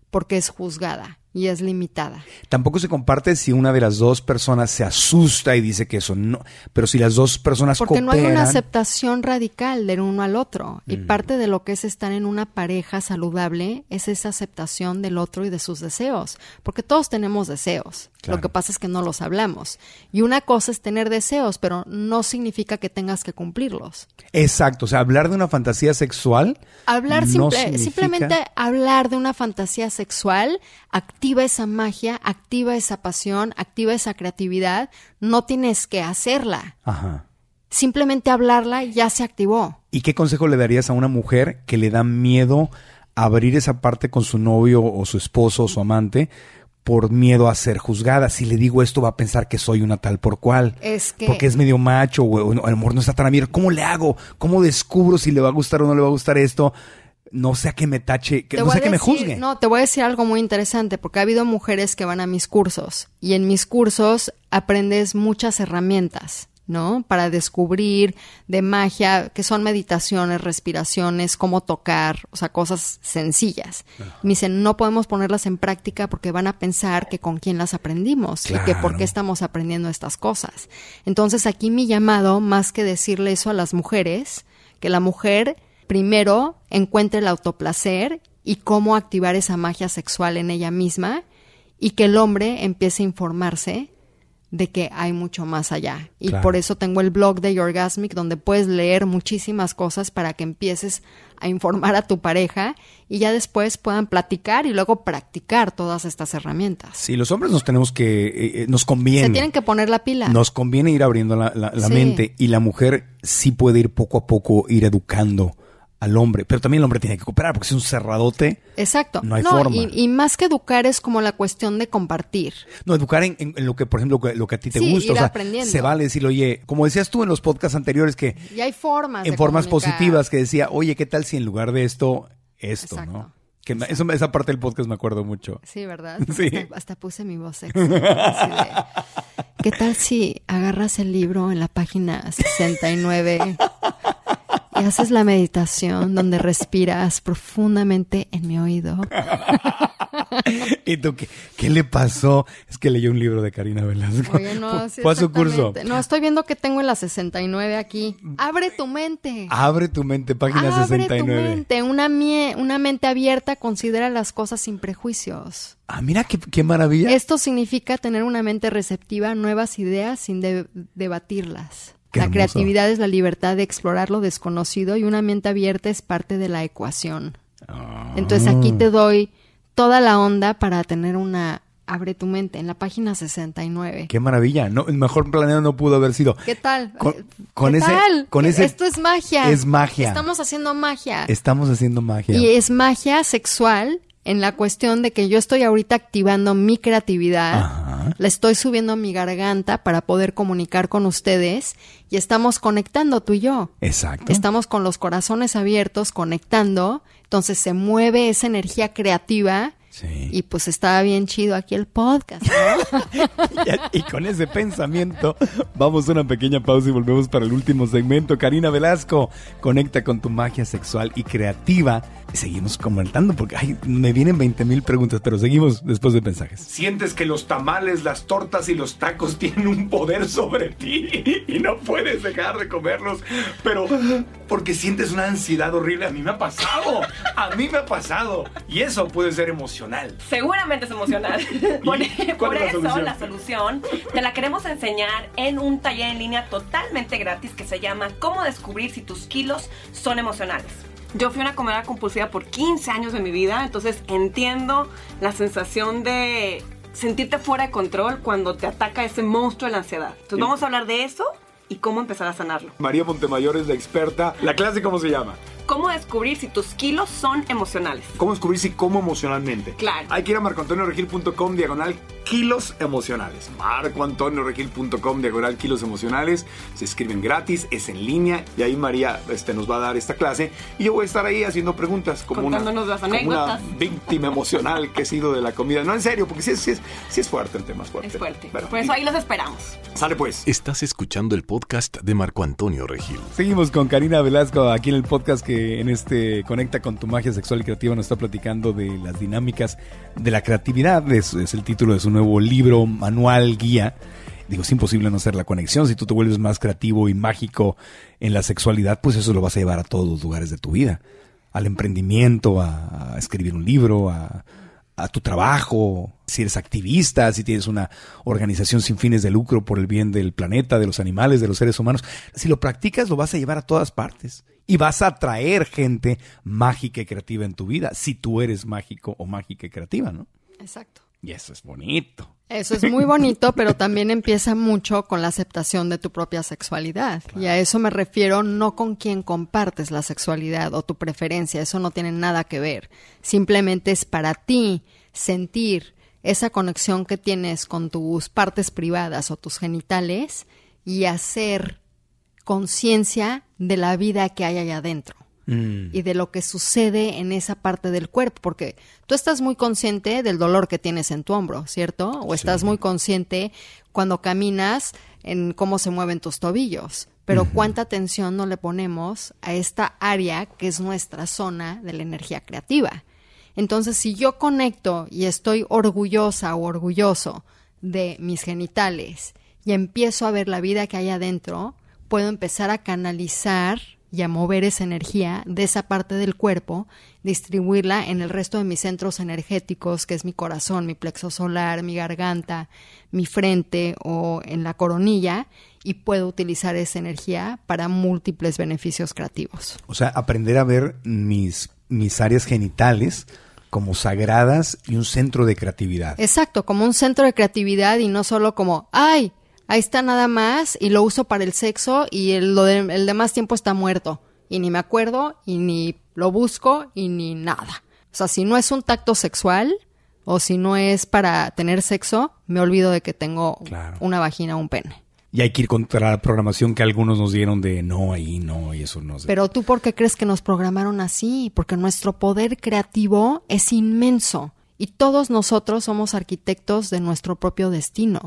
porque es juzgada y es limitada. Tampoco se comparte si una de las dos personas se asusta y dice que eso no. Pero si las dos personas Porque no hay una aceptación radical del uno al otro. Y parte de lo que es estar en una pareja saludable es esa aceptación del otro y de sus deseos. Porque todos tenemos deseos. Claro. Lo que pasa es que no los hablamos. Y una cosa es tener deseos, pero no significa que tengas que cumplirlos. Exacto, o sea, hablar de una fantasía sexual. Hablar no simple- significa- simplemente hablar de una fantasía sexual activa esa magia, activa esa pasión, activa esa creatividad. No tienes que hacerla. Ajá. Simplemente hablarla ya se activó. ¿Y qué consejo le darías a una mujer que le da miedo abrir esa parte con su novio o su esposo o su amante por miedo a ser juzgada? Si le digo esto va a pensar que soy una tal por cual. Es que Porque es medio macho o, o no, a lo mejor no está tan abierto. ¿Cómo le hago? ¿Cómo descubro si le va a gustar o no le va a gustar esto? no sea que me tache, que no sea a que me decir- juzgue. No, te voy a decir algo muy interesante, porque ha habido mujeres que van a mis cursos y en mis cursos aprendes muchas herramientas, ¿no? Para descubrir de magia, que son meditaciones, respiraciones, cómo tocar, o sea, cosas sencillas. Me dicen, no podemos ponerlas en práctica porque van a pensar que con quién las aprendimos y que por qué estamos aprendiendo estas cosas. Entonces aquí mi llamado, más que decirle eso a las mujeres, que la mujer primero encuentre el autoplacer y cómo activar esa magia sexual en ella misma y que el hombre empiece a informarse de que hay mucho más allá. Y Claro. por eso tengo el blog de Orgasmic donde puedes leer muchísimas cosas para que empieces a informar a tu pareja y ya después puedan platicar y luego practicar todas estas herramientas. Sí, los hombres nos tenemos que, eh, eh, nos conviene. Se tienen que poner la pila. Nos conviene ir abriendo la, la- la Sí. mente y la mujer sí puede ir poco a poco, ir educando al hombre, pero también el hombre tiene que cooperar porque si es un cerradote, Exacto. No hay forma. Y, y más que educar es como la cuestión de compartir. no educar en, lo que, por ejemplo, que- lo que a ti te Sí, gusta, ir o sea, aprendiendo. se vale decir, oye, como decías tú en los podcasts anteriores que Y hay formas. en de formas comunicar. positivas que decía, oye, ¿qué tal si en lugar de esto, esto, Exacto. no? Que me- eso, esa parte del podcast me acuerdo mucho. Sí, ¿verdad? Sí. Hasta, hasta puse mi voz sexy. ¿Qué tal si agarras el libro en la página 69 y haces la meditación donde respiras profundamente en mi oído? ¿Y tú qué, qué le pasó? Es que leyó un libro de Karina Velasco. Oye, no, Fue- sí, fue a su curso. No, estoy viendo que tengo en la 69 aquí. Abre tu mente. Abre tu mente, página Abre 69. tu mente. Una, mie- una mente abierta considera las cosas sin prejuicios. Ah, mira qué, qué maravilla. Esto significa tener una mente receptiva a nuevas ideas sin de- debatirlas. Qué la hermoso. creatividad es la libertad de explorar lo desconocido y una mente abierta es parte de la ecuación. Ah. Entonces aquí te doy toda la onda para tener una... Abre tu mente en la página 69. Qué maravilla. No, el mejor planeado no pudo haber sido. ¿Qué tal? Con- con ¿Qué ese- tal? con ese- Esto es magia. es magia. Estamos haciendo magia. Estamos haciendo magia. Y es magia sexual en la cuestión de que yo estoy ahorita activando mi creatividad, Ajá. la estoy subiendo a mi garganta para poder comunicar con ustedes y estamos conectando tú y yo. Exacto. Estamos con los corazones abiertos, conectando, entonces se mueve esa energía creativa Sí. y pues estaba bien chido aquí el podcast, ¿no? Y, y con ese pensamiento, vamos a una pequeña pausa y volvemos para el último segmento. Karina Velasco, conecta con tu magia sexual y creativa. Seguimos comentando porque ay, me vienen 20 mil preguntas, pero seguimos después de mensajes. Sientes que los tamales, las tortas y los tacos tienen un poder sobre ti y no puedes dejar de comerlos, pero porque sientes una ansiedad horrible. A mí me ha pasado, a mí me ha pasado. Y eso puede ser emocional. Seguramente es emocional. por cuál por es eso la solución te la queremos enseñar en un taller en línea totalmente gratis que se llama Cómo descubrir si tus kilos son emocionales. Yo fui una comedora compulsiva por 15 años de mi vida, entonces entiendo la sensación de sentirte fuera de control cuando te ataca ese monstruo de la ansiedad. Entonces vamos a hablar de eso y cómo empezar a sanarlo. María Montemayor es la experta. ¿La clase cómo se llama? Cómo descubrir si tus kilos son emocionales. ¿Cómo descubrir si como emocionalmente? Claro. Hay que ir a marcoantonioregil.com diagonal kilos emocionales. marcoantonioregil.com diagonal kilos emocionales. Se escriben gratis, es en línea y ahí María este, nos va a dar esta clase y yo voy a estar ahí haciendo preguntas como una, Contándonos las como una anécdotas. víctima emocional que he sido de la comida. No, en serio, porque sí es, sí es, sí es fuerte el tema, es fuerte. Es fuerte. Pero, Por eso ahí los esperamos. Sale pues. Estás escuchando el podcast de Marco Antonio Regil. Seguimos con Karina Velasco aquí en el podcast que en este Conecta con tu magia sexual y creativa nos está platicando de las dinámicas de la creatividad. Es, el título de su nuevo libro, manual, guía. Digo, es imposible no hacer la conexión. Si tú te vuelves más creativo y mágico en la sexualidad, pues eso lo vas a llevar a todos los lugares de tu vida. Al emprendimiento, a, escribir un libro, a tu trabajo, si eres activista, si tienes una organización sin fines de lucro por el bien del planeta, de los animales, de los seres humanos, si lo practicas lo vas a llevar a todas partes y vas a atraer gente mágica y creativa en tu vida, si tú eres mágico o mágica y creativa, ¿no? Exacto. Y eso es bonito. Eso es muy bonito, pero también empieza mucho con la aceptación de tu propia sexualidad. Y a eso me refiero no con quién compartes la sexualidad o tu preferencia, eso no tiene nada que ver. Simplemente es para ti sentir esa conexión que tienes con tus partes privadas o tus genitales y hacer conciencia de la vida que hay allá adentro. Mm. y de lo que sucede en esa parte del cuerpo, porque tú estás muy consciente del dolor que tienes en tu hombro, ¿cierto? O estás muy consciente cuando caminas en cómo se mueven tus tobillos, pero cuánta atención no le ponemos a esta área que es nuestra zona de la energía creativa. Entonces, si yo conecto y estoy orgullosa o orgulloso de mis genitales y empiezo a ver la vida que hay adentro, puedo empezar a canalizar y a mover esa energía de esa parte del cuerpo, distribuirla en el resto de mis centros energéticos, que es mi corazón, mi plexo solar, mi garganta, mi frente o en la coronilla, y puedo utilizar esa energía para múltiples beneficios creativos. O sea, aprender a ver mis, mis áreas genitales como sagradas y un centro de creatividad. Exacto, como un centro de creatividad y no solo como, ay, ahí está nada más y lo uso para el sexo y el, lo de- el demás tiempo está muerto. Y ni me acuerdo y ni lo busco y ni nada. O sea, si no es un tacto sexual o si no es para tener sexo, me olvido de que tengo Claro. una vagina o un pene. Y hay que ir contra la programación que algunos nos dieron de no, ahí no, y eso no sé. Pero tú, ¿por qué crees que nos programaron así? Porque nuestro poder creativo es inmenso y todos nosotros somos arquitectos de nuestro propio destino.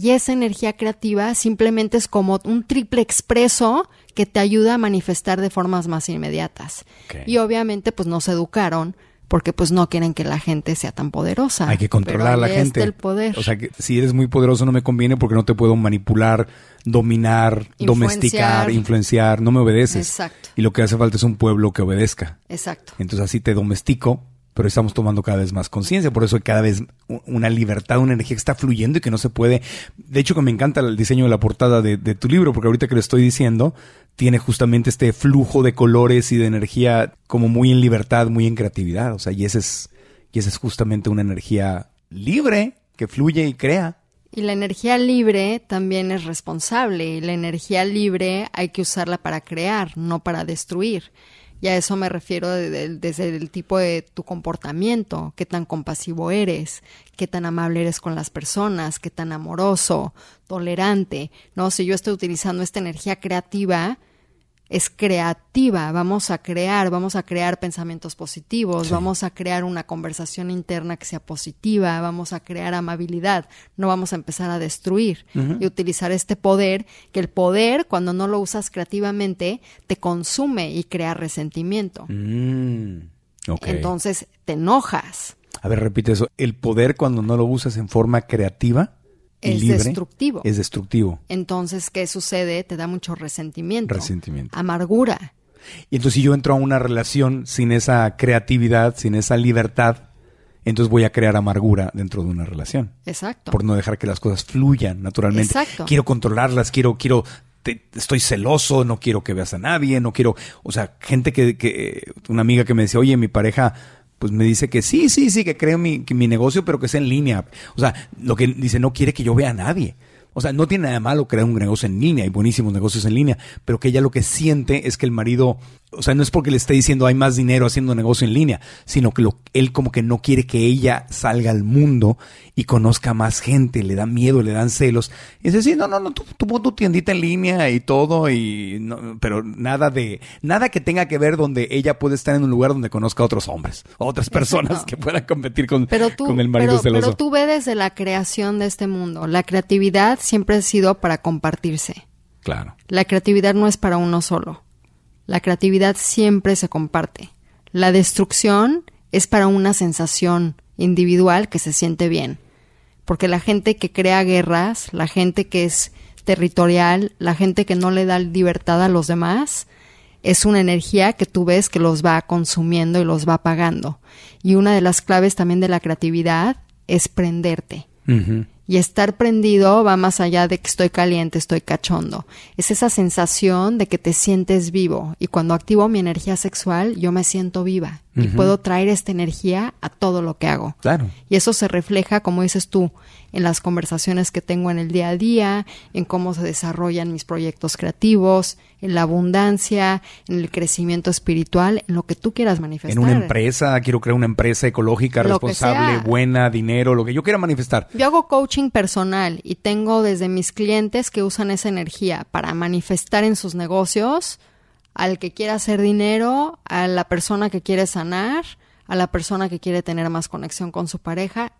Y esa energía creativa simplemente es como un triple expreso que te ayuda a manifestar de formas más inmediatas. Y obviamente pues nos educaron porque pues no quieren que la gente sea tan poderosa. Hay que controlar a la gente. el poder. O sea, que si eres muy poderoso no me conviene porque no te puedo manipular, dominar, domesticar, influenciar, no me obedeces. Exacto. Y lo que hace falta es un pueblo que obedezca. Exacto. Entonces así te domestico, pero estamos tomando cada vez más conciencia, por eso hay cada vez una libertad, una energía que está fluyendo y que no se puede. De hecho, que me encanta el diseño de la portada de, tu libro, porque ahorita que lo estoy diciendo, tiene justamente este flujo de colores y de energía como muy en libertad, muy en creatividad. O sea, y ese es, y esa es justamente una energía libre que fluye y crea. Y la energía libre también es responsable. Y la energía libre hay que usarla para crear, no para destruir. Y a eso me refiero de- de- desde el tipo de tu comportamiento, qué tan compasivo eres, qué tan amable eres con las personas, qué tan amoroso, tolerante. No, si yo estoy utilizando esta energía creativa, es creativa, vamos a crear, vamos a crear pensamientos positivos, vamos a crear una conversación interna que sea positiva, vamos a crear amabilidad, no vamos a empezar a destruir y utilizar este poder, que el poder cuando no lo usas creativamente te consume y crea resentimiento. Mm. Entonces te enojas, A ver, repite eso. El poder cuando no lo usas en forma creativa y Es libre, destructivo. Es destructivo. entonces ¿qué sucede? Te da mucho resentimiento, Resentimiento. amargura. Y entonces si yo entro a una relación sin esa creatividad, sin esa libertad, entonces voy a crear amargura dentro de una relación. Exacto. Por no dejar que las cosas fluyan naturalmente. Exacto. Quiero controlarlas, quiero, quiero, te- estoy celoso, no quiero que veas a nadie, no quiero, o sea, gente que, que una amiga que me decía, oye, mi pareja, pues me dice que sí, sí, sí, que creo mi, que mi negocio, pero que sea en línea. O sea, lo que dice, no quiere que yo vea a nadie. O sea, no tiene nada malo crear un negocio en línea, hay buenísimos negocios en línea, pero que ella lo que siente es que el marido, o sea, no es porque le esté diciendo hay más dinero haciendo negocio en línea, sino que lo, él como que no quiere que ella salga al mundo y conozca más gente, le da miedo, le dan celos. Y dice, sí, no, no, no, tú, tú pon tu tiendita en línea y todo, y no, pero nada de, nada que tenga que ver donde ella puede estar en un lugar donde conozca a otros hombres, a otras personas Exacto. que puedan competir con, Pero tú, con el marido pero, celoso. pero tú ve desde la creación de este mundo. La creatividad siempre ha sido para compartirse. Claro. La creatividad no es para uno solo. La creatividad siempre se comparte. La destrucción es para una sensación individual que se siente bien. Porque la gente que crea guerras, la gente que es territorial, la gente que no le da libertad a los demás, es una energía que tú ves que los va consumiendo y los va apagando. Y una de las claves también de la creatividad es prenderte. Y estar prendido va más allá de que estoy caliente, estoy cachondo. Es esa sensación de que te sientes vivo. Y cuando activo mi energía sexual, yo me siento viva. Y puedo traer esta energía a todo lo que hago. Claro. Y eso se refleja, como dices tú, en las conversaciones que tengo en el día a día, en cómo se desarrollan mis proyectos creativos, en la abundancia, en el crecimiento espiritual, en lo que tú quieras manifestar. En una empresa, quiero crear una empresa ecológica, Lo responsable, buena, dinero, lo que yo quiera manifestar. Yo hago coaching personal y tengo desde mis clientes que usan esa energía para manifestar en sus negocios al que quiere hacer dinero, a la persona que quiere sanar, a la persona que quiere tener más conexión con su pareja.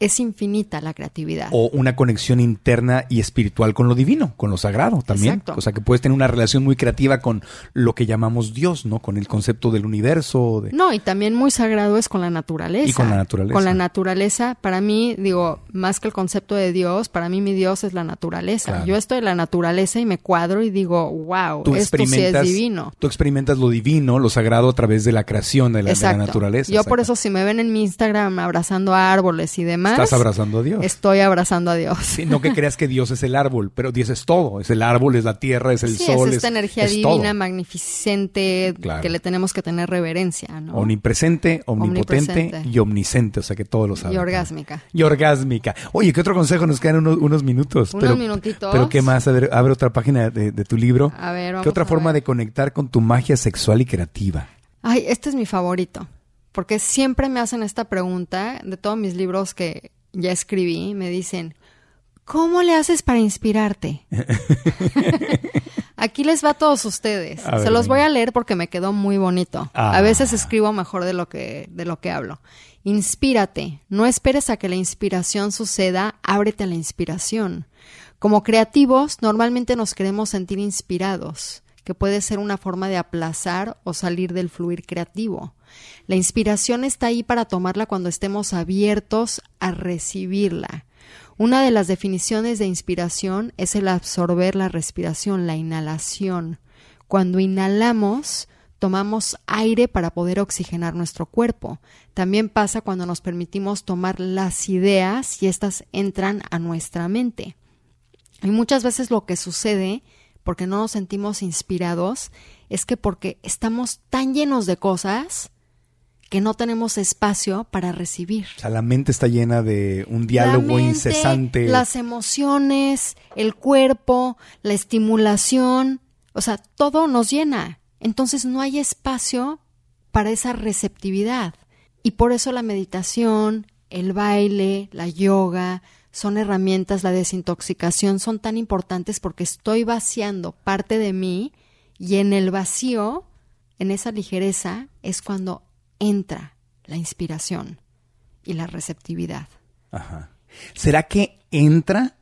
Es infinita la creatividad. O una conexión interna y espiritual con lo divino, con lo sagrado también. Exacto. O sea, que puedes tener una relación muy creativa con lo que llamamos Dios, ¿no? Con el concepto del universo. De... No, y también muy sagrado es con la naturaleza. Y con la naturaleza. Con la naturaleza, para mí, digo, más que el concepto de Dios, para mí mi Dios es la naturaleza. Claro. Yo estoy en la naturaleza y me cuadro y digo, wow, Tú esto sí es divino. tú experimentas lo divino, lo sagrado a través de la creación de la, de la naturaleza. Yo por eso si me ven en mi Instagram abrazando árboles y demás, Estás abrazando a Dios. estoy abrazando a Dios. Sí, no que creas que Dios es el árbol, pero Dios es todo. Es el árbol, es la tierra, es el Sí, sol. es esta energía es divina, todo. magnificente, Claro. que le tenemos que tener reverencia, ¿no? Omnipresente, omnipotente Omnipresente. y omnisciente, o sea que todo lo sabe. y orgásmica. Y orgásmica. Oye, ¿qué otro consejo? Nos quedan unos, unos minutos. Unos pero, minutitos. Pero ¿qué más? A ver, abre otra página de, de tu libro. A ver, vamos ¿Qué otra a forma ver. de conectar con tu magia sexual y creativa? Ay, este es mi favorito, porque siempre me hacen esta pregunta de todos mis libros que ya escribí, me dicen, ¿cómo le haces para inspirarte? Aquí les va a todos ustedes. A Se ver, los voy a leer porque me quedó muy bonito. Ah. A veces escribo mejor de lo que de lo que hablo. Inspírate, no esperes a que la inspiración suceda, ábrete a la inspiración. Como creativos, normalmente nos queremos sentir inspirados, que puede ser una forma de aplazar o salir del fluir creativo. La inspiración está ahí para tomarla cuando estemos abiertos a recibirla. Una de las definiciones de inspiración es el absorber la respiración, la inhalación. Cuando inhalamos, tomamos aire para poder oxigenar nuestro cuerpo. También pasa cuando nos permitimos tomar las ideas y éstas entran a nuestra mente. Y muchas veces lo que sucede, porque no nos sentimos inspirados, es que porque estamos tan llenos de cosas que no tenemos espacio para recibir. O sea, la mente está llena de un diálogo La mente, incesante. Las emociones, el cuerpo, la estimulación, o sea, todo nos llena. Entonces no hay espacio para esa receptividad. Y por eso la meditación, el baile, la yoga, son herramientas, la desintoxicación son tan importantes porque estoy vaciando parte de mí y en el vacío, en esa ligereza, es cuando entra la inspiración y la receptividad. Ajá. ¿Será que entra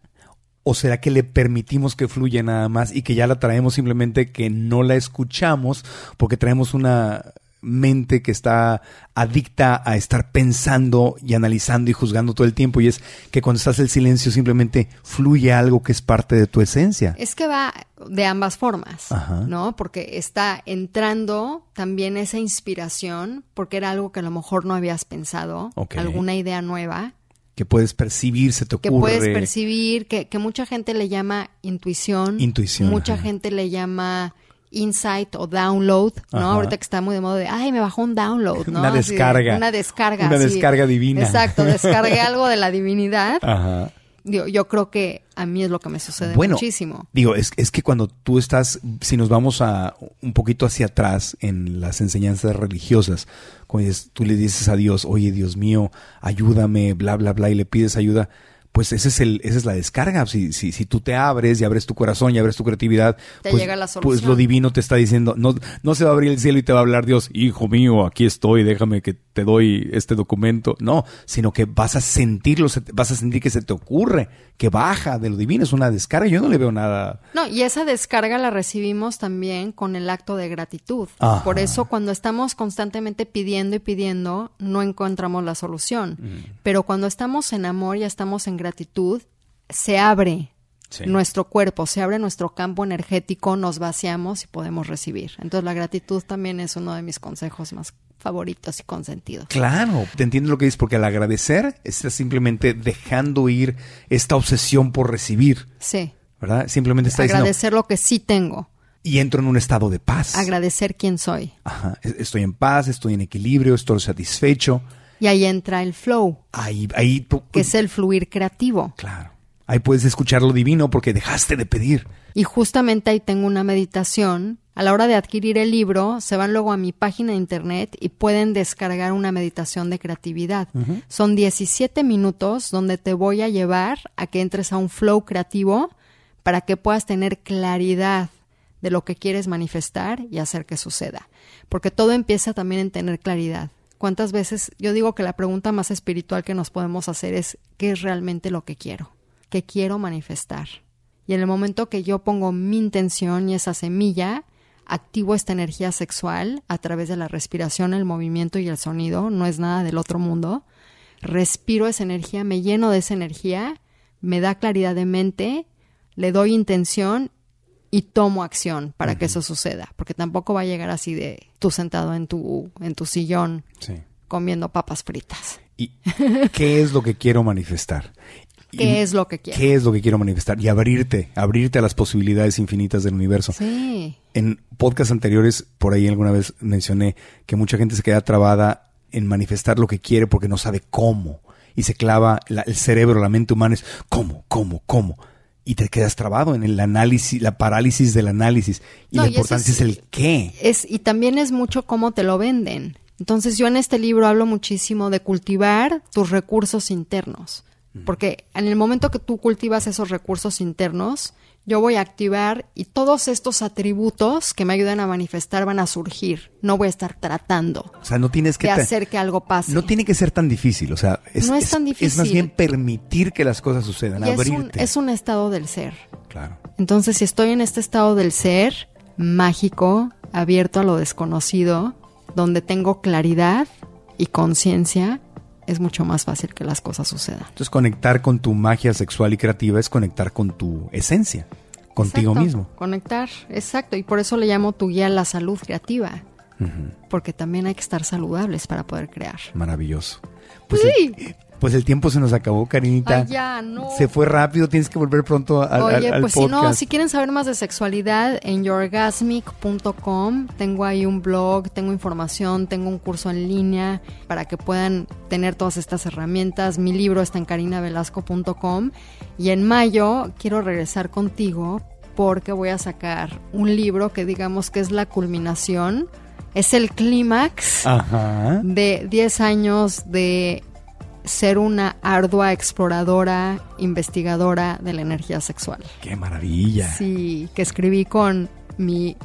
o será que le permitimos que fluya nada más y que ya la traemos simplemente que no la escuchamos porque traemos una mente que está adicta a estar pensando y analizando y juzgando todo el tiempo y es que cuando estás en silencio simplemente fluye algo que es parte de tu esencia. Es que va de ambas formas, Ajá. ¿no? Porque está entrando también esa inspiración, porque era algo que a lo mejor no habías pensado, alguna idea nueva, Que puedes percibir, se te que ocurre. puedes percibir, que, que mucha gente le llama intuición. Intuición, Mucha ajá. gente le llama insight o download, ¿no? Ajá. Ahorita que está muy de moda de, ay, me bajó un download, ¿no? Una Así descarga. una descarga. Una así. descarga divina. Exacto, descargué algo de la divinidad. Ajá. Yo, yo creo que a mí es lo que me sucede Bueno, muchísimo. Digo, es, es que cuando tú estás, si nos vamos a un poquito hacia atrás en las enseñanzas religiosas, cuando tú le dices a Dios, oye Dios mío, ayúdame, bla, bla, bla, y le pides ayuda, pues ese es el, esa es la descarga. Si, si, si tú te abres y abres tu corazón y abres tu creatividad, Te pues, llega la pues lo divino te está diciendo, no, no se va a abrir el cielo y te va a hablar Dios, hijo mío, aquí estoy, déjame que te doy este documento. No, sino que vas a sentirlo, vas a sentir que se te ocurre, que baja de lo divino, es una descarga. Yo no le veo nada. No, y esa descarga la recibimos también con el acto de gratitud. Ajá. Por eso cuando estamos constantemente pidiendo y pidiendo, no encontramos la solución. Pero cuando estamos en amor y estamos en gratitud, se abre Sí. nuestro cuerpo, se abre nuestro campo energético, nos vaciamos y podemos recibir. Entonces la gratitud también es uno de mis consejos más favoritos y consentidos. Claro, te entiendo lo que dices, porque al agradecer estás simplemente dejando ir esta obsesión por recibir, Sí. ¿verdad? Simplemente está diciendo, Agradecer lo que sí tengo, y entro en un estado de paz. agradecer quién soy. Ajá, estoy en paz, estoy en equilibrio, estoy satisfecho. Y ahí entra el flow, Ahí, ahí, tú- que es el fluir creativo. claro, ahí puedes escuchar lo divino porque dejaste de pedir. Y justamente ahí tengo una meditación. A la hora de adquirir el libro, se van luego a mi página de internet y pueden descargar una meditación de creatividad. Son 17 minutos donde te voy a llevar a que entres a un flow creativo para que puedas tener claridad de lo que quieres manifestar y hacer que suceda. Porque todo empieza también en tener claridad. ¿Cuántas veces yo digo que la pregunta más espiritual que nos podemos hacer es ¿qué es realmente lo que quiero? ¿Qué quiero manifestar? Y en el momento que yo pongo mi intención y esa semilla, activo esta energía sexual a través de la respiración, el movimiento y el sonido, no es nada del otro mundo. Respiro esa energía, me lleno de esa energía, me da claridad de mente, le doy intención y tomo acción para que eso suceda, porque tampoco va a llegar así de tú sentado en tu en tu sillón Sí. comiendo papas fritas. ¿Y qué es lo que quiero manifestar? ¿Qué es lo que quiero? ¿Qué es lo que quiero manifestar? Y abrirte, abrirte a las posibilidades infinitas del universo. Sí. En podcasts anteriores, por ahí alguna vez mencioné que mucha gente se queda trabada en manifestar lo que quiere porque no sabe cómo. Y se clava la- el cerebro, la mente humana es cómo, cómo, cómo. Y te quedas trabado en el análisis, la parálisis del análisis. Y No, la y importancia es, es- el qué. Es, y también es mucho cómo te lo venden. Entonces yo en este libro hablo muchísimo de cultivar tus recursos internos. Porque en el momento que tú cultivas esos recursos internos, yo voy a activar y todos estos atributos que me ayudan a manifestar van a surgir. No voy a estar tratando O sea, no tienes que... de hacer que algo pase. No tiene que ser tan difícil, o sea, es, No es tan Es más difícil. bien permitir que las cosas sucedan, Y es un, abrirte. es un estado del ser. Claro. Entonces, si estoy en este estado del ser mágico, abierto a lo desconocido, donde tengo claridad y conciencia, es mucho más fácil que las cosas sucedan. Entonces, conectar con tu magia sexual y creativa es conectar con tu esencia, contigo Exacto, mismo. Conectar, exacto. Y por eso le llamo tu guía a la salud creativa. Porque también hay que estar saludables para poder crear. Maravilloso. Pues, Sí. Pues el tiempo se nos acabó, Karinita. Ay, ya, no. Se fue rápido, tienes que volver pronto a- al, Oye, al pues si no, si quieren saber más de sexualidad, en yourgasmic.com tengo ahí un blog, tengo información, tengo un curso en línea para que puedan tener todas estas herramientas. Mi libro está en carinavelasco.com y en mayo quiero regresar contigo porque voy a sacar un libro que digamos que es la culminación, es el clímax de 10 años de ser una ardua exploradora, investigadora de la energía sexual. Qué maravilla. Sí, que escribí con mi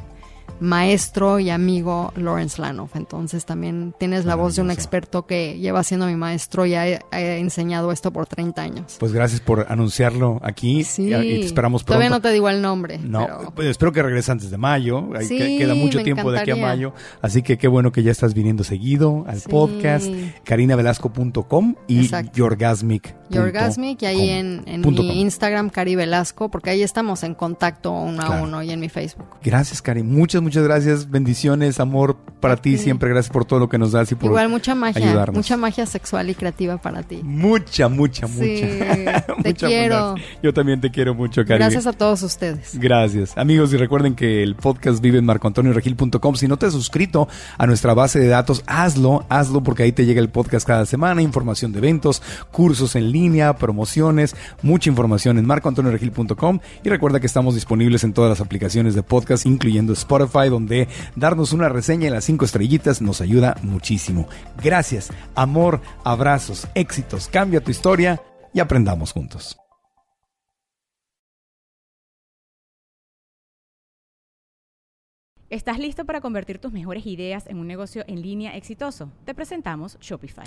maestro y amigo Lawrence Lanoff. Entonces también tienes la voz de un experto que lleva siendo mi maestro y ha, ha enseñado esto por 30 años. Pues gracias por anunciarlo aquí. Sí, y, te esperamos pronto. todavía no te digo el nombre. No, pero- pues espero que regrese antes de mayo. Sí, que- queda mucho tiempo de aquí a mayo. Así que qué bueno que ya estás viniendo seguido al Sí. podcast. carinavelasco.com y Exacto. yourgasmic. Yorgasmic y ahí en, mi com. Instagram, Cari Velasco, porque ahí estamos en contacto uno a uno y en mi Facebook. Gracias, Cari. Muchas, muchas gracias. Bendiciones, amor para ti. Siempre gracias por todo lo que nos das y por Igual mucha magia, ayudarnos. mucha magia sexual y creativa para ti. Mucha, mucha, Sí, mucha. te Mucha quiero. Yo también te quiero mucho, Cari. Gracias a todos ustedes. Gracias. Amigos, y recuerden que el podcast vive en marcoantonioregil.com. Si no te has suscrito a nuestra base de datos, hazlo, hazlo porque ahí te llega el podcast cada semana, información de eventos, cursos en línea, promociones, mucha información en marcoantonioregil.com. Y recuerda que estamos disponibles en todas las aplicaciones de podcast, incluyendo Spotify, donde darnos una reseña y las cinco estrellitas nos ayuda muchísimo. Gracias, amor, abrazos, éxitos, cambia tu historia y aprendamos juntos. ¿Estás listo para convertir tus mejores ideas en un negocio en línea exitoso? Te presentamos Shopify.